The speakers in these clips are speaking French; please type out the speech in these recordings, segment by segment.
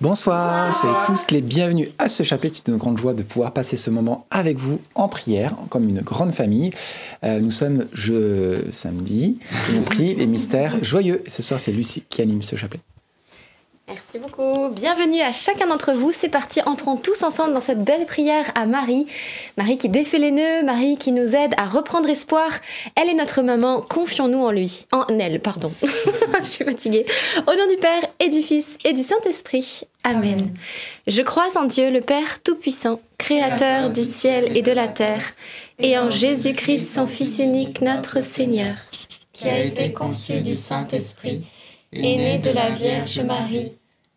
Bonsoir, soyez tous les bienvenus à ce chapelet. C'est une grande joie de pouvoir passer ce moment avec vous en prière, comme une grande famille. Euh, nous sommes je, samedi et on prie les mystères joyeux. Et ce soir, c'est Lucie qui anime ce chapelet. Merci beaucoup. Bienvenue à chacun d'entre vous. C'est parti, entrons tous ensemble dans cette belle prière à Marie. Marie qui défait les nœuds, Marie qui nous aide à reprendre espoir. Elle est notre maman, confions-nous en lui. En elle, pardon. Je suis fatiguée. Au nom du Père et du Fils et du Saint-Esprit. Amen. Je crois en Dieu, le Père Tout-Puissant, Créateur du ciel et de la terre, et en Jésus-Christ, son Fils unique, notre Seigneur, qui a été conçu du Saint-Esprit, et né de la Vierge Marie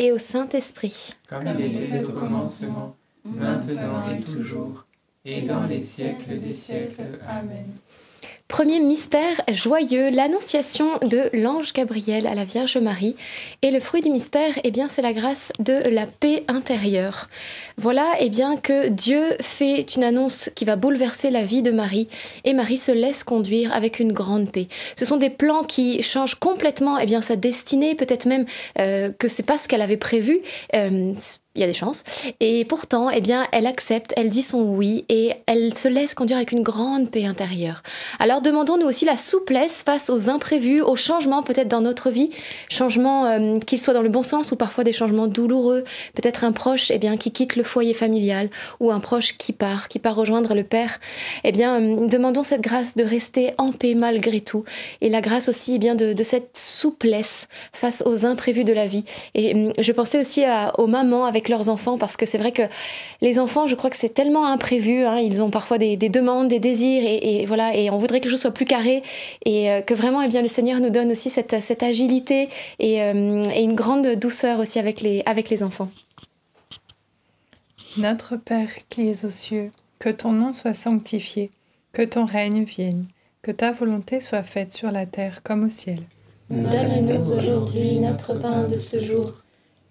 et au Saint-Esprit. Comme il était au commencement, maintenant et toujours, et dans les siècles des siècles. Amen. Premier mystère joyeux, l'annonciation de l'ange Gabriel à la Vierge Marie. Et le fruit du mystère, eh bien, c'est la grâce de la paix intérieure. Voilà, eh bien, que Dieu fait une annonce qui va bouleverser la vie de Marie. Et Marie se laisse conduire avec une grande paix. Ce sont des plans qui changent complètement, eh bien, sa destinée. Peut-être même euh, que c'est pas ce qu'elle avait prévu. Euh, il y a des chances. Et pourtant, eh bien, elle accepte, elle dit son oui et elle se laisse conduire avec une grande paix intérieure. Alors demandons-nous aussi la souplesse face aux imprévus, aux changements peut-être dans notre vie, changements euh, qu'ils soient dans le bon sens ou parfois des changements douloureux, peut-être un proche eh bien, qui quitte le foyer familial ou un proche qui part, qui part rejoindre le Père. Eh bien, euh, demandons cette grâce de rester en paix malgré tout et la grâce aussi eh bien, de, cette souplesse face aux imprévus de la vie. Et euh, je pensais aussi aux mamans avec leurs enfants parce que c'est vrai que les enfants, je crois que c'est tellement imprévu. Hein, ils ont parfois des, des demandes, des désirs et, et, voilà. Et on voudrait que les choses soient plus carrées et euh, que vraiment, eh bien, le Seigneur nous donne aussi cette, cette agilité et, euh, et, une grande douceur aussi avec les, avec les enfants. Notre Père qui es aux cieux, que ton nom soit sanctifié, que ton règne vienne, que ta volonté soit faite sur la terre comme au ciel. Donne-nous aujourd'hui notre pain de ce jour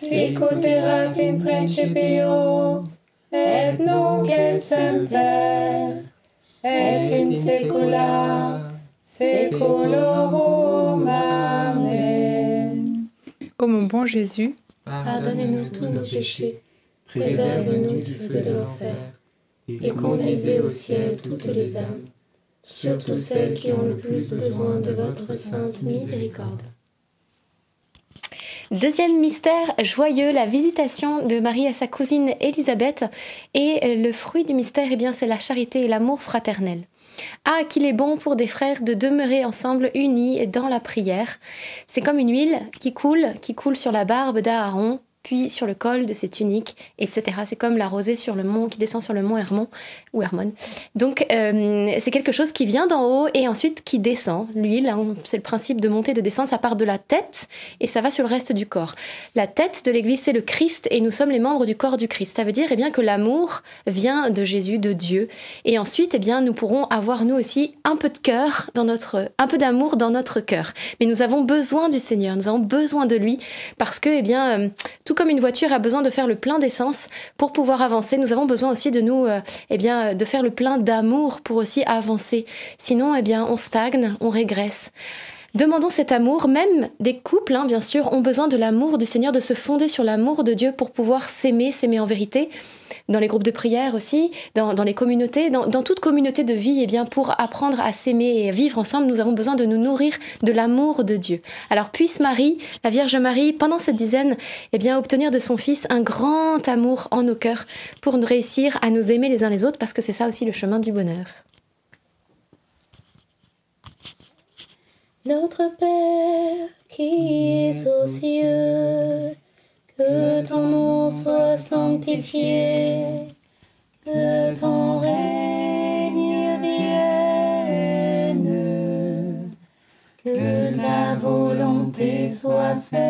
sicut erat in principio, et nunc et semper, et in saecula saeculorum. Amen. Ô mon bon Jésus, Pardonnez-nous tous nos péchés, préservez-nous du feu de l'enfer, et conduisez au ciel toutes les âmes, surtout celles qui ont le plus besoin de votre sainte miséricorde. Deuxième mystère joyeux, la visitation de Marie à sa cousine Élisabeth. Et le fruit du mystère, eh bien, c'est la charité et l'amour fraternel. Ah, qu'il est bon pour des frères de demeurer ensemble unis dans la prière. C'est comme une huile qui coule, qui coule sur la barbe d'Aaron, puis sur le col de ses tuniques, etc. C'est comme la rosée sur le mont qui descend sur le mont Hermon ou Hermon. Donc euh, c'est quelque chose qui vient d'en haut et ensuite qui descend. L'huile, c'est le principe de monter, de descendre, ça part de la tête et ça va sur le reste du corps. La tête de l'Église, c'est le Christ et nous sommes les membres du corps du Christ. Ça veut dire eh bien que l'amour vient de Jésus, de Dieu. Et ensuite, eh bien, nous pourrons avoir nous aussi un peu de cœur dans notre, un peu d'amour dans notre cœur. Mais nous avons besoin du Seigneur, nous avons besoin de lui parce que eh bien euh, tout comme une voiture a besoin de faire le plein d'essence pour pouvoir avancer, nous avons besoin aussi de nous, euh, eh bien, de faire le plein d'amour pour aussi avancer. Sinon, eh bien, on stagne, on régresse. Demandons cet amour, même des couples, hein, bien sûr, ont besoin de l'amour du Seigneur, de se fonder sur l'amour de Dieu pour pouvoir s'aimer, s'aimer en vérité. Dans les groupes de prière aussi, dans, les communautés, dans, toute communauté de vie, eh bien, pour apprendre à s'aimer et vivre ensemble, nous avons besoin de nous nourrir de l'amour de Dieu. Alors puisse Marie, la Vierge Marie, pendant cette dizaine, eh bien, obtenir de son Fils un grand amour en nos cœurs pour nous réussir à nous aimer les uns les autres, parce que c'est ça aussi le chemin du bonheur. Notre Père qui es aux cieux, que ton nom soit sanctifié, que ton règne vienne, que ta volonté soit faite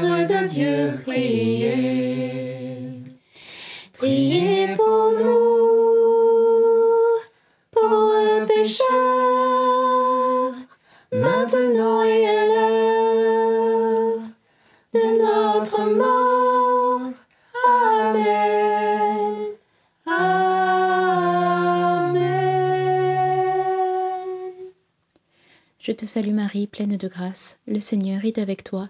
de Dieu, priez. Priez pour nous, pauvres pécheurs, maintenant et à l'heure de notre mort. Amen. Amen. Je te salue Marie, pleine de grâce, le Seigneur est avec toi.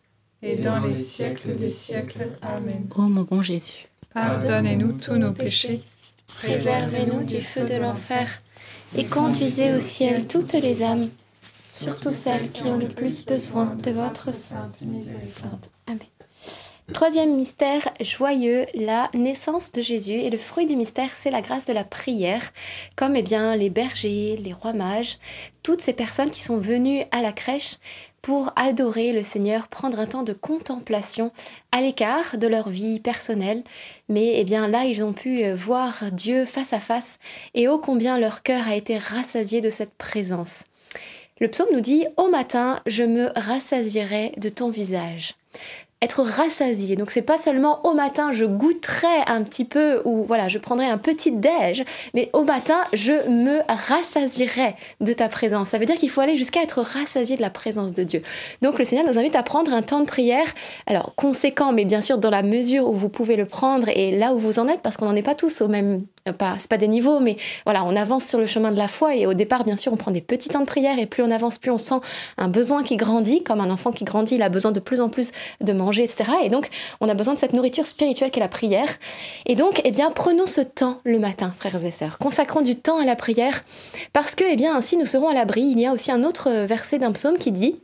et dans les siècles des siècles. Amen. ô mon bon Jésus. Pardonnez-nous tous nos péchés, Préservez-nous du feu de l'enfer et conduisez au ciel toutes les âmes, surtout celles qui ont le plus besoin de votre sainte miséricorde. Amen. Troisième mystère joyeux, la naissance de Jésus. Et le fruit du mystère, c'est la grâce de la prière, comme eh bien, les bergers, les rois mages, toutes ces personnes qui sont venues à la crèche pour adorer le Seigneur, prendre un temps de contemplation à l'écart de leur vie personnelle. Mais eh bien là, ils ont pu euh, voir Dieu face à face et ô combien leur cœur a été rassasié de cette présence. Le psaume nous dit Au matin, je me rassasierai de ton visage. Être rassasié. Donc c'est pas seulement au matin je goûterai un petit peu ou voilà je prendrai un petit déj, mais au matin je me rassasierai de ta présence. Ça veut dire qu'il faut aller jusqu'à être rassasié de la présence de Dieu. Donc le Seigneur nous invite à prendre un temps de prière, alors conséquent, mais bien sûr dans la mesure où vous pouvez le prendre et là où vous en êtes, parce qu'on n'en est pas tous au même pas, c'est pas des niveaux, mais voilà, on avance sur le chemin de la foi et au départ, bien sûr, on prend des petits temps de prière et plus on avance, plus on sent un besoin qui grandit, comme un enfant qui grandit, il a besoin de plus en plus de manger, etc. Et donc, on a besoin de cette nourriture spirituelle qu'est la prière. Et donc, eh bien, prenons ce temps le matin, frères et sœurs. Consacrons du temps à la prière parce que, eh bien, ainsi nous serons à l'abri. Il y a aussi un autre verset d'un psaume qui dit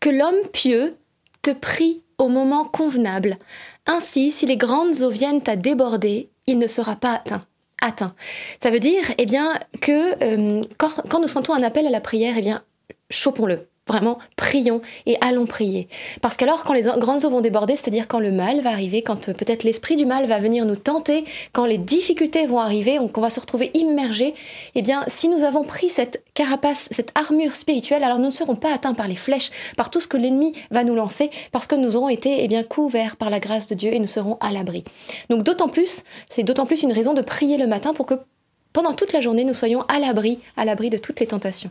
que l'homme pieux te prie au moment convenable. Ainsi, si les grandes eaux viennent à déborder, il ne sera pas atteint. Atteint. Ça veut dire, eh bien, que euh, quand, nous sentons un appel à la prière, eh bien, chopons-le. Vraiment, prions et allons prier. Parce qu'alors, quand les grandes eaux vont déborder, c'est-à-dire quand le mal va arriver, quand euh, peut-être l'esprit du mal va venir nous tenter, quand les difficultés vont arriver, qu'on va se retrouver immergé, eh bien, si nous avons pris cette carapace, cette armure spirituelle, alors nous ne serons pas atteints par les flèches, par tout ce que l'ennemi va nous lancer, parce que nous aurons été eh bien, couverts par la grâce de Dieu et nous serons à l'abri. Donc d'autant plus, c'est d'autant plus une raison de prier le matin pour que pendant toute la journée, nous soyons à l'abri, à l'abri de toutes les tentations.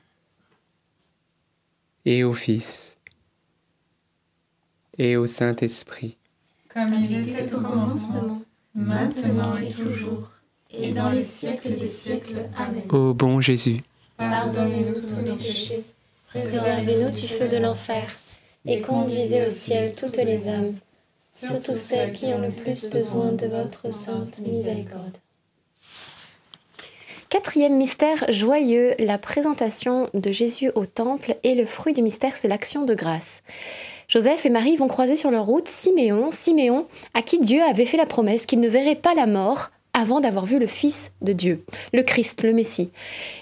et au Fils et au Saint-Esprit. Comme il était au commencement, maintenant et toujours, et dans les siècles des siècles. Amen. Ô bon Jésus, Pardonnez-nous tous nos péchés, Préservez-nous du feu de l'enfer et conduisez au ciel toutes les âmes, surtout celles qui ont le plus besoin de votre sainte miséricorde. Quatrième mystère joyeux, la présentation de Jésus au temple et le fruit du mystère, c'est l'action de grâce. Joseph et Marie vont croiser sur leur route Siméon, Siméon, à qui Dieu avait fait la promesse qu'il ne verrait pas la mort avant d'avoir vu le Fils de Dieu, le Christ, le Messie.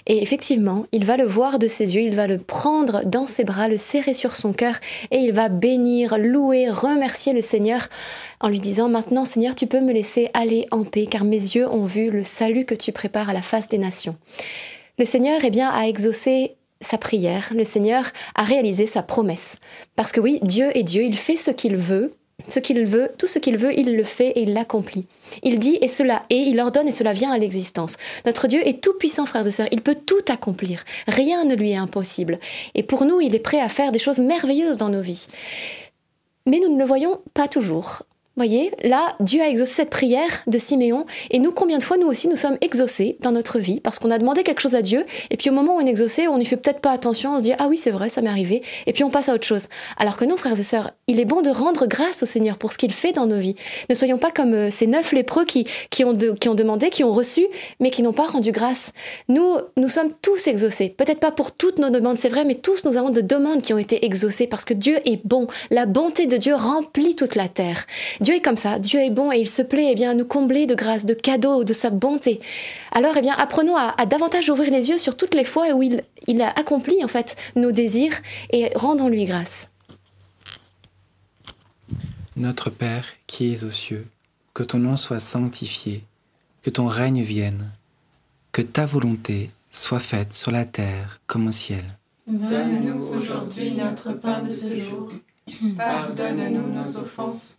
Et effectivement, il va le voir de ses yeux, il va le prendre dans ses bras, le serrer sur son cœur, et il va bénir, louer, remercier le Seigneur en lui disant Maintenant, Seigneur, tu peux me laisser aller en paix, car mes yeux ont vu le salut que tu prépares à la face des nations. Le Seigneur eh bien, a exaucé sa prière, le Seigneur a réalisé sa promesse. Parce que oui, Dieu est Dieu, il fait ce qu'il veut, ce qu'il veut, tout ce qu'il veut, il le fait et il l'accomplit. Il dit et cela est, il ordonne et cela vient à l'existence. Notre Dieu est tout puissant, frères et sœurs, il peut tout accomplir. Rien ne lui est impossible. Et pour nous, il est prêt à faire des choses merveilleuses dans nos vies. Mais nous ne le voyons pas toujours. Voyez, là, Dieu a exaucé cette prière de Siméon, et nous, combien de fois, nous aussi, nous sommes exaucés dans notre vie, parce qu'on a demandé quelque chose à Dieu, et puis au moment où on est exaucé, on n'y fait peut-être pas attention, on se dit, ah oui, c'est vrai, ça m'est arrivé, et puis on passe à autre chose. Alors que non, frères et sœurs, il est bon de rendre grâce au Seigneur pour ce qu'il fait dans nos vies. Ne soyons pas comme euh, ces neuf lépreux qui, qui, ont qui ont demandé, qui ont reçu, mais qui n'ont pas rendu grâce. Nous, nous sommes tous exaucés. Peut-être pas pour toutes nos demandes, c'est vrai, mais tous nous avons de demandes qui ont été exaucées parce que Dieu est bon. La bonté de Dieu remplit toute la terre. Dieu est comme ça, Dieu est bon et il se plaît eh bien, à nous combler de grâce, de cadeaux, de sa bonté. Alors eh bien, apprenons à, à davantage ouvrir les yeux sur toutes les fois où il, il a accompli en fait nos désirs et rendons-lui grâce. Notre Père qui es aux cieux, que ton nom soit sanctifié, que ton règne vienne, que ta volonté soit faite sur la terre comme au ciel. Donne-nous aujourd'hui notre pain de ce jour. Pardonne-nous nos offenses,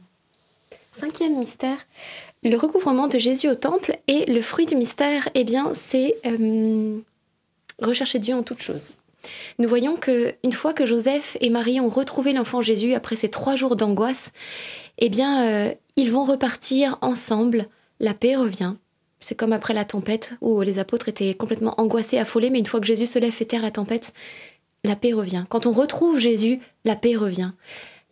Cinquième mystère, le recouvrement de Jésus au temple et le fruit du mystère, eh bien, c'est euh, rechercher Dieu en toutes choses. Nous voyons que une fois que Joseph et Marie ont retrouvé l'enfant Jésus après ces trois jours d'angoisse, eh bien, euh, ils vont repartir ensemble. La paix revient. C'est comme après la tempête où les apôtres étaient complètement angoissés, affolés, mais une fois que Jésus se lève et terre la tempête, la paix revient. Quand on retrouve Jésus, la paix revient.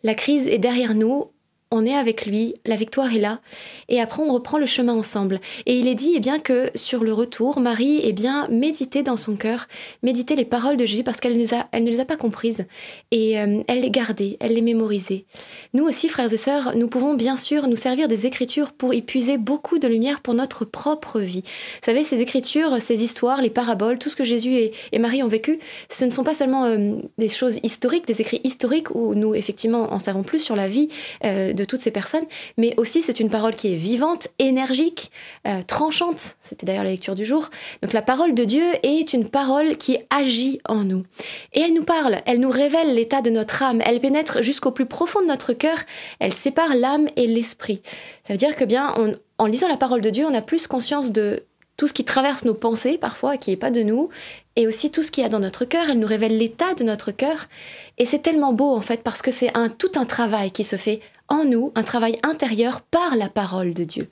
La crise est derrière nous, on est avec lui, la victoire est là, et après on reprend le chemin ensemble. Et il est dit eh bien que sur le retour, Marie eh bien méditait dans son cœur, méditait les paroles de Jésus parce qu'elle les a, elle ne les a pas comprises et euh, elle les gardait, elle les mémorisait. Nous aussi, frères et sœurs, nous pouvons bien sûr nous servir des Écritures pour y puiser beaucoup de lumière pour notre propre vie. Vous savez, ces Écritures, ces histoires, les paraboles, tout ce que Jésus et, Marie ont vécu, ce ne sont pas seulement euh, des choses historiques, des écrits historiques où nous effectivement en savons plus sur la vie euh, toutes ces personnes, mais aussi c'est une parole qui est vivante, énergique, euh, tranchante. C'était d'ailleurs la lecture du jour. Donc la parole de Dieu est une parole qui agit en nous. Et elle nous parle, elle nous révèle l'état de notre âme, elle pénètre jusqu'au plus profond de notre cœur, elle sépare l'âme et l'esprit. Ça veut dire que bien, en lisant la parole de Dieu, on a plus conscience de tout ce qui traverse nos pensées parfois, qui n'est pas de nous, et aussi tout ce qu'il y a dans notre cœur. Elle nous révèle l'état de notre cœur. Et c'est tellement beau en fait, parce que c'est un, tout un travail qui se fait en nous, un travail intérieur par la parole de Dieu.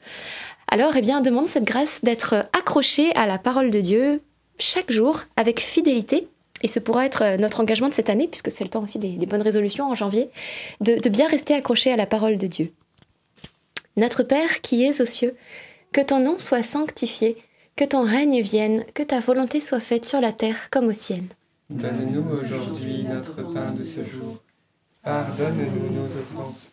Alors, eh bien, demande cette grâce d'être accroché à la parole de Dieu chaque jour avec fidélité. Et ce pourra être notre engagement de cette année, puisque c'est le temps aussi des, bonnes résolutions en janvier, de, de bien rester accroché à la parole de Dieu. Notre Père qui es aux cieux, que ton nom soit sanctifié, que ton règne vienne, que ta volonté soit faite sur la terre comme au ciel. Donne-nous aujourd'hui notre pain de ce jour. Pardonne-nous nos offenses,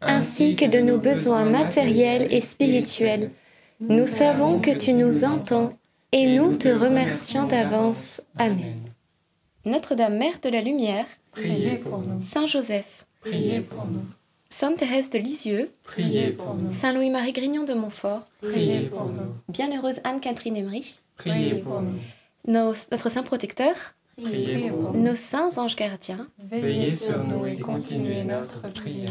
ainsi que de nos besoins matériels et spirituels. Nous savons que tu nous entends et nous te remercions d'avance. Amen. Notre-Dame, Mère de la Lumière, Priez pour nous, Saint Joseph, priez pour nous, Sainte Thérèse de Lisieux, priez pour nous, Saint Louis-Marie Grignon de Montfort, priez pour nous, Bienheureuse Anne-Catherine Emery, priez pour nous, nos- notre Saint Protecteur, priez pour nous. nos saints anges gardiens, Veillez sur nous et continuez notre prière.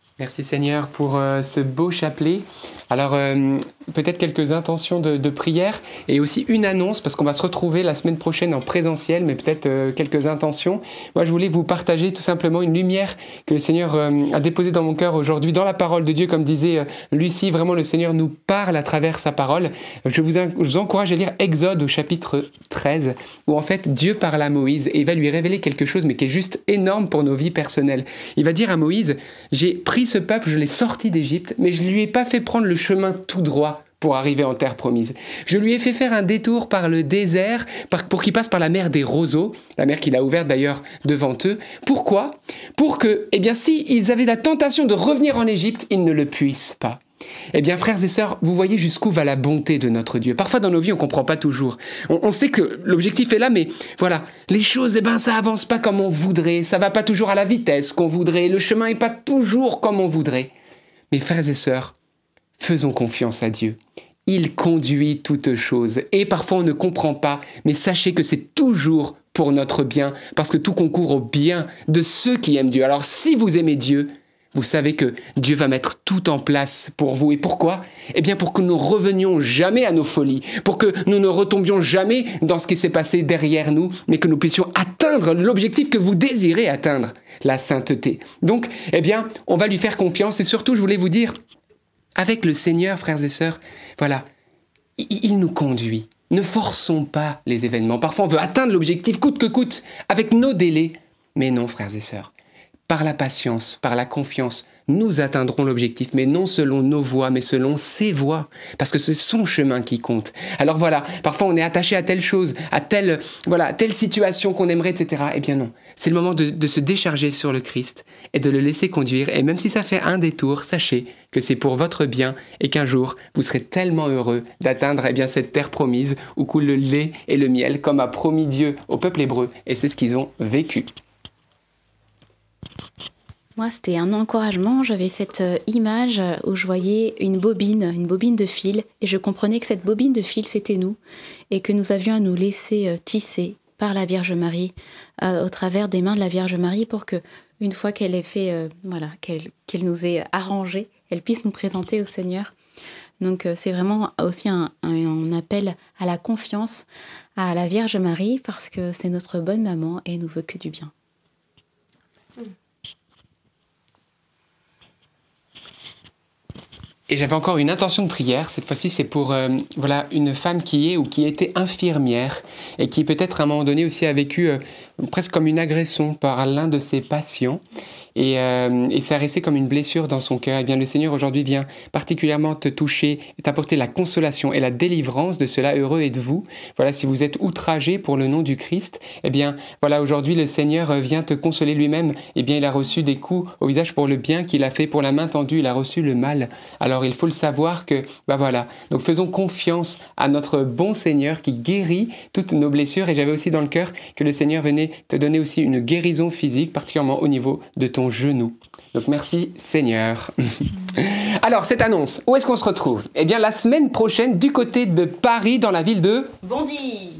Merci Seigneur pour euh, ce beau chapelet. Alors euh, peut-être quelques intentions de, prière et aussi une annonce parce qu'on va se retrouver la semaine prochaine en présentiel, mais peut-être euh, quelques intentions. Moi je voulais vous partager tout simplement une lumière que le Seigneur a déposée dans mon cœur aujourd'hui dans la parole de Dieu, comme disait Lucie. Vraiment le Seigneur nous parle à travers sa parole. Je vous, je vous encourage à lire Exode au chapitre 13 où en fait Dieu parle à Moïse et il va lui révéler quelque chose mais qui est juste énorme pour nos vies personnelles. Il va dire à Moïse, j'ai pris ce peuple, je l'ai sorti d'Égypte, mais je ne lui ai pas fait prendre le chemin tout droit pour arriver en terre promise. Je lui ai fait faire un détour par le désert pour qu'il passe par la mer des roseaux, la mer qu'il a ouverte d'ailleurs devant eux. Pourquoi? Pour que, eh bien, si ils avaient la tentation de revenir en Égypte, ils ne le puissent pas. Eh bien, frères et sœurs, vous voyez jusqu'où va la bonté de notre Dieu. Parfois, dans nos vies, on ne comprend pas toujours. On, sait que l'objectif est là, mais voilà, les choses, eh ben, ça avance pas comme on voudrait. Ça va pas toujours à la vitesse qu'on voudrait. Le chemin est pas toujours comme on voudrait. Mais frères et sœurs, faisons confiance à Dieu. Il conduit toutes choses. Et parfois, on ne comprend pas, mais sachez que c'est toujours pour notre bien, parce que tout concourt au bien de ceux qui aiment Dieu. Alors, si vous aimez Dieu, vous savez que Dieu va mettre tout en place pour vous. Et pourquoi? Eh bien pour que nous revenions jamais à nos folies, pour que nous ne retombions jamais dans ce qui s'est passé derrière nous, mais que nous puissions atteindre l'objectif que vous désirez atteindre, la sainteté. Donc, eh bien, on va lui faire confiance. Et surtout, je voulais vous dire, avec le Seigneur, frères et sœurs, voilà, il, nous conduit. Ne forçons pas les événements. Parfois, on veut atteindre l'objectif coûte que coûte, avec nos délais. Mais non, frères et sœurs. Par la patience, par la confiance, nous atteindrons l'objectif, mais non selon nos voies, mais selon ses voies, parce que c'est son chemin qui compte. Alors voilà, parfois on est attaché à telle chose, à telle, voilà, telle situation qu'on aimerait, etc. Eh bien non, c'est le moment de, de se décharger sur le Christ et de le laisser conduire. Et même si ça fait un détour, sachez que c'est pour votre bien et qu'un jour vous serez tellement heureux d'atteindre eh bien cette terre promise où coule le lait et le miel, comme a promis Dieu au peuple hébreu. Et c'est ce qu'ils ont vécu. C'était un encouragement. J'avais cette euh, image où je voyais une bobine, une bobine de fil, et je comprenais que cette bobine de fil, c'était nous, et que nous avions à nous laisser euh, tisser par la Vierge Marie, euh, au travers des mains de la Vierge Marie, pour que, une fois qu'elle ait fait, euh, voilà, qu'elle qu'elle nous ait arrangé, elle puisse nous présenter au Seigneur. Donc, euh, c'est vraiment aussi un, appel à la confiance à la Vierge Marie, parce que c'est notre bonne maman et nous veut que du bien. Et j'avais encore une intention de prière. Cette fois-ci, c'est pour euh, voilà une femme qui est ou qui était infirmière et qui peut-être à un moment donné aussi a vécu euh, presque comme une agression par l'un de ses patients. Et, euh, et ça a resté comme une blessure dans son cœur. Et bien, le Seigneur aujourd'hui vient particulièrement te toucher t'apporter la consolation et la délivrance de cela. Heureux êtes-vous. Voilà, si vous êtes outragé pour le nom du Christ, eh bien, voilà, aujourd'hui, le Seigneur euh, vient te consoler lui-même. Eh bien, il a reçu des coups au visage pour le bien qu'il a fait, pour la main tendue, il a reçu le mal. Alors, il faut le savoir que, bah voilà. Donc, faisons confiance à notre bon Seigneur qui guérit toutes nos blessures. Et j'avais aussi dans le cœur que le Seigneur venait te donner aussi une guérison physique, particulièrement au niveau de ton genou. Donc merci Seigneur. Alors cette annonce, où est-ce qu'on se retrouve? Eh bien la semaine prochaine du côté de Paris dans la ville de Bondy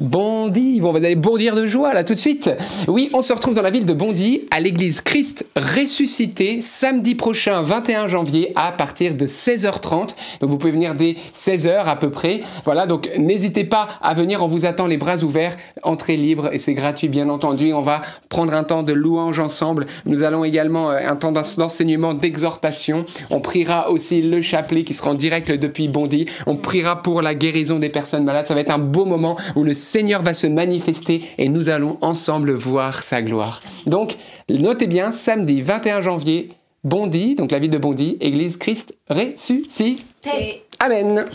Bondy. Bon, on va aller bondir de joie là tout de suite. Oui, on se retrouve dans la ville de Bondy à l'église Christ ressuscité samedi prochain 21 janvier à partir de 16h30. Donc vous pouvez venir dès 16h à peu près. Voilà, donc n'hésitez pas à venir, on vous attend les bras ouverts, entrée libre et c'est gratuit bien entendu. On va prendre un temps de louange ensemble. Nous allons également euh, un temps d'ens- d'enseignement, d'exhortation. On priera aussi le chapelet qui sera en direct depuis Bondy. On priera pour la guérison des personnes malades. Ça va être un beau moment le Seigneur va se manifester et nous allons ensemble voir sa gloire. Donc, notez bien, samedi 21 janvier, Bondy, donc la ville de Bondy, église Christ ressuscité. Amen.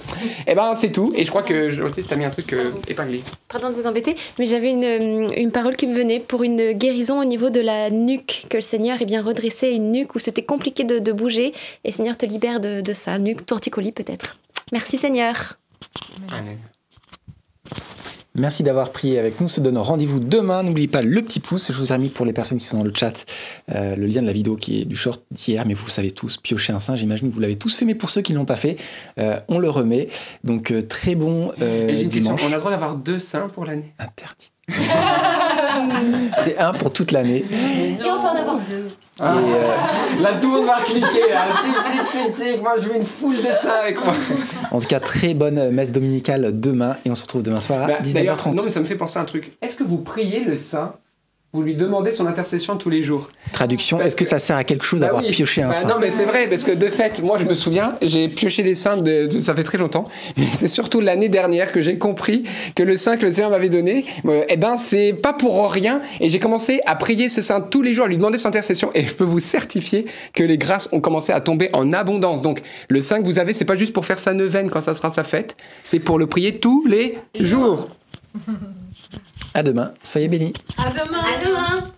Eh ben, c'est tout. Et je crois que Jotis, t'as mis un truc euh, épinglé. Pardon de vous embêter, mais j'avais une, euh, une parole qui me venait pour une guérison au niveau de la nuque, que le Seigneur ait bien redressé une nuque où c'était compliqué de, de bouger, et Seigneur te libère de, de ça, nuque, torticolis peut-être. Merci Seigneur. Amen. Merci d'avoir prié avec nous. On se donne rendez-vous demain. N'oubliez pas le petit pouce. Je vous ai mis pour les personnes qui sont dans le chat euh, le lien de la vidéo qui est du short d'hier. Mais vous savez tous piocher un sein. J'imagine que vous l'avez tous fait. Mais pour ceux qui ne l'ont pas fait, euh, on le remet. Donc euh, très bon euh, Et j'ai une question. dimanche. On a le droit d'avoir deux seins pour l'année? Interdit. C'est un pour toute l'année. Si on peut en avoir deux. Et, euh, Là, tout le monde va cliquer. Là. Tic, tic, tic, tic. Moi, je veux une foule de seins avec moi. en tout cas, très bonne messe dominicale demain. Et on se retrouve demain soir à Bah, d'ailleurs, 19h30. non, mais ça me fait penser à un truc. Est-ce que vous priez le saint Vous lui demandez son intercession tous les jours Traduction. Est-ce que, que- ça sert à quelque chose Bah d'avoir oui. pioché un Bah sein Non, mais c'est vrai, parce que de fait, moi je me souviens, j'ai pioché des de, de- ça fait très longtemps, mais c'est surtout l'année dernière que j'ai compris que le sein que le Seigneur m'avait donné, euh, eh ben c'est pas pour rien, et j'ai commencé à prier ce sein tous les jours, à lui demander son intercession, et je peux vous certifier que les grâces ont commencé à tomber en abondance. Donc le sein que vous avez, c'est pas juste pour faire sa neuvaine quand ça sera sa fête, c'est pour le prier tous les jours. À demain. Soyez bénis. À demain. À demain